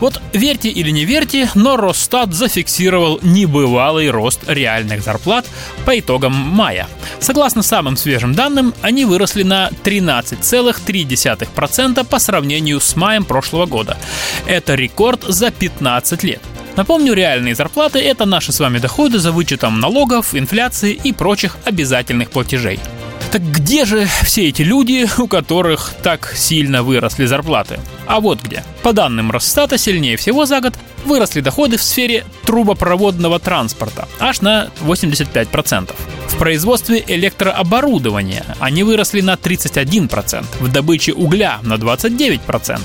Вот верьте или не верьте, но Росстат зафиксировал небывалый рост реальных зарплат по итогам мая. Согласно самым свежим данным, они выросли на 13,3% по сравнению с маем прошлого года. Это рекорд за 15 лет. Напомню, реальные зарплаты – это наши с вами доходы за вычетом налогов, инфляции и прочих обязательных платежей. Так где же все эти люди, у которых так сильно выросли зарплаты? А вот где. По данным Росстата, сильнее всего за год выросли доходы в сфере трубопроводного транспорта, аж на 85%. В производстве электрооборудования они выросли на 31%, в добыче угля на 29%,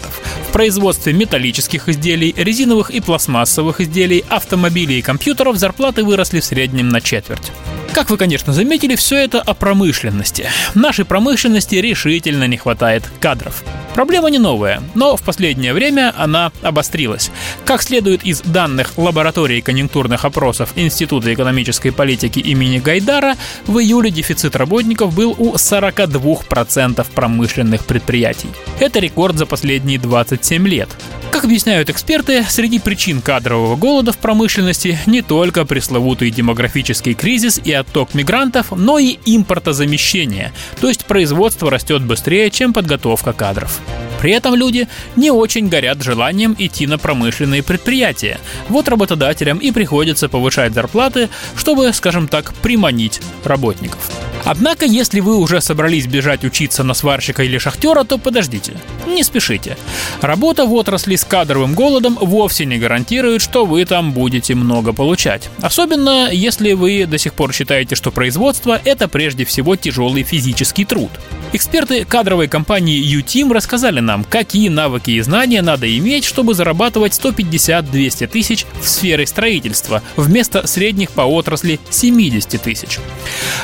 в производстве металлических изделий, резиновых и пластмассовых изделий, автомобилей и компьютеров зарплаты выросли в среднем на четверть. Как вы, конечно, заметили, все это о промышленности. Нашей промышленности решительно не хватает кадров. Проблема не новая, но в последнее время она обострилась. Как следует из данных лаборатории конъюнктурных опросов Института экономической политики имени Гайдара, в июле дефицит работников был у 42% промышленных предприятий. Это рекорд за последние 27 лет. Как объясняют эксперты, среди причин кадрового голода в промышленности не только пресловутый демографический кризис и отток мигрантов, но и импортозамещение, то есть производство растет быстрее, чем подготовка кадров. При этом люди не очень горят желанием идти на промышленные предприятия. Вот работодателям и приходится повышать зарплаты, чтобы, скажем так, приманить работников. Однако, если вы уже собрались бежать учиться на сварщика или шахтера, то подождите, не спешите. Работа в отрасли с кадровым голодом вовсе не гарантирует, что вы там будете много получать. Особенно, если вы до сих пор считаете, что производство – это прежде всего тяжелый физический труд. Эксперты кадровой компании U-Team рассказали нам, какие навыки и знания надо иметь, чтобы зарабатывать 150-200 тысяч в сфере строительства, вместо средних по отрасли 70 тысяч.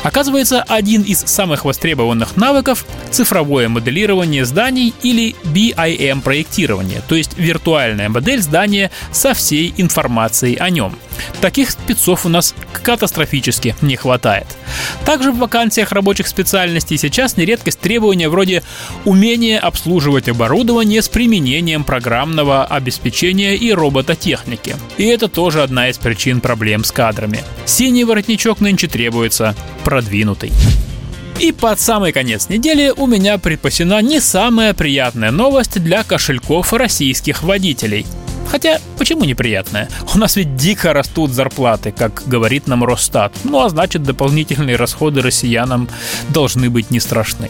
Оказывается, один из самых востребованных навыков — цифровое моделирование зданий или BIM-проектирование, то есть виртуальная модель здания со всей информацией о нем. Таких спецов у нас катастрофически не хватает. Также в вакансиях рабочих специальностей сейчас не редкость требования вроде умения обслуживать оборудование с применением программного обеспечения и робототехники. И это тоже одна из причин проблем с кадрами. Синий воротничок нынче требуется продвинутый. И под самый конец недели у меня припасена не самая приятная новость для кошельков российских водителей. Хотя, почему неприятная? У нас ведь дико растут зарплаты, как говорит нам Росстат. Ну а значит, дополнительные расходы россиянам должны быть не страшны.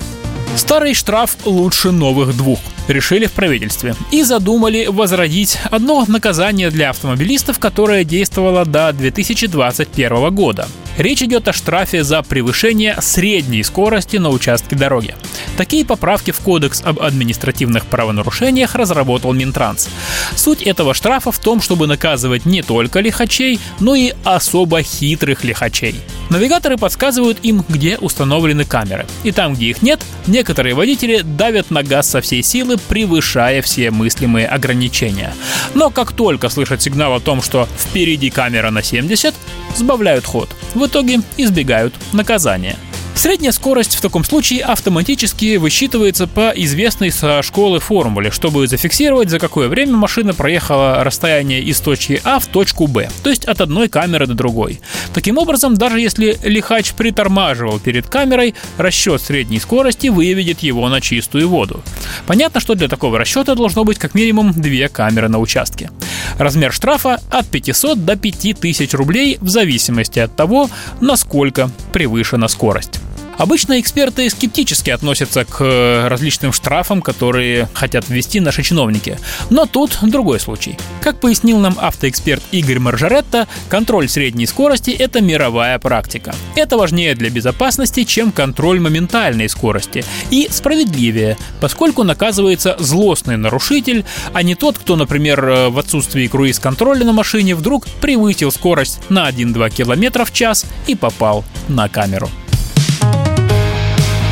Старый штраф лучше новых двух, решили в правительстве. И задумали возродить одно наказание для автомобилистов, которое действовало до 2021 года. Речь идет о штрафе за превышение средней скорости на участке дороги. Такие поправки в Кодекс об административных правонарушениях разработал Минтранс. Суть этого штрафа в том, чтобы наказывать не только лихачей, но и особо хитрых лихачей. Навигаторы подсказывают им, где установлены камеры. И там, где их нет, некоторые водители давят на газ со всей силы, превышая все мыслимые ограничения. Но как только слышат сигнал о том, что впереди камера на 70, сбавляют ход. В итоге избегают наказания. Средняя скорость в таком случае автоматически высчитывается по известной со школы формуле, чтобы зафиксировать, за какое время машина проехала расстояние из точки А в точку Б, то есть от одной камеры до другой. Таким образом, даже если лихач притормаживал перед камерой, расчет средней скорости выведет его на чистую воду. Понятно, что для такого расчета должно быть как минимум две камеры на участке. Размер штрафа от 500 до 5000 рублей в зависимости от того, насколько превышена скорость. Обычно эксперты скептически относятся к э, различным штрафам, которые хотят ввести наши чиновники. Но тут другой случай. Как пояснил нам автоэксперт Игорь Маржаретто, контроль средней скорости – это мировая практика. Это важнее для безопасности, чем контроль моментальной скорости. И справедливее, поскольку наказывается злостный нарушитель, а не тот, кто, например, э, в отсутствии круиз-контроля на машине вдруг превысил скорость на 1-2 км в час и попал на камеру.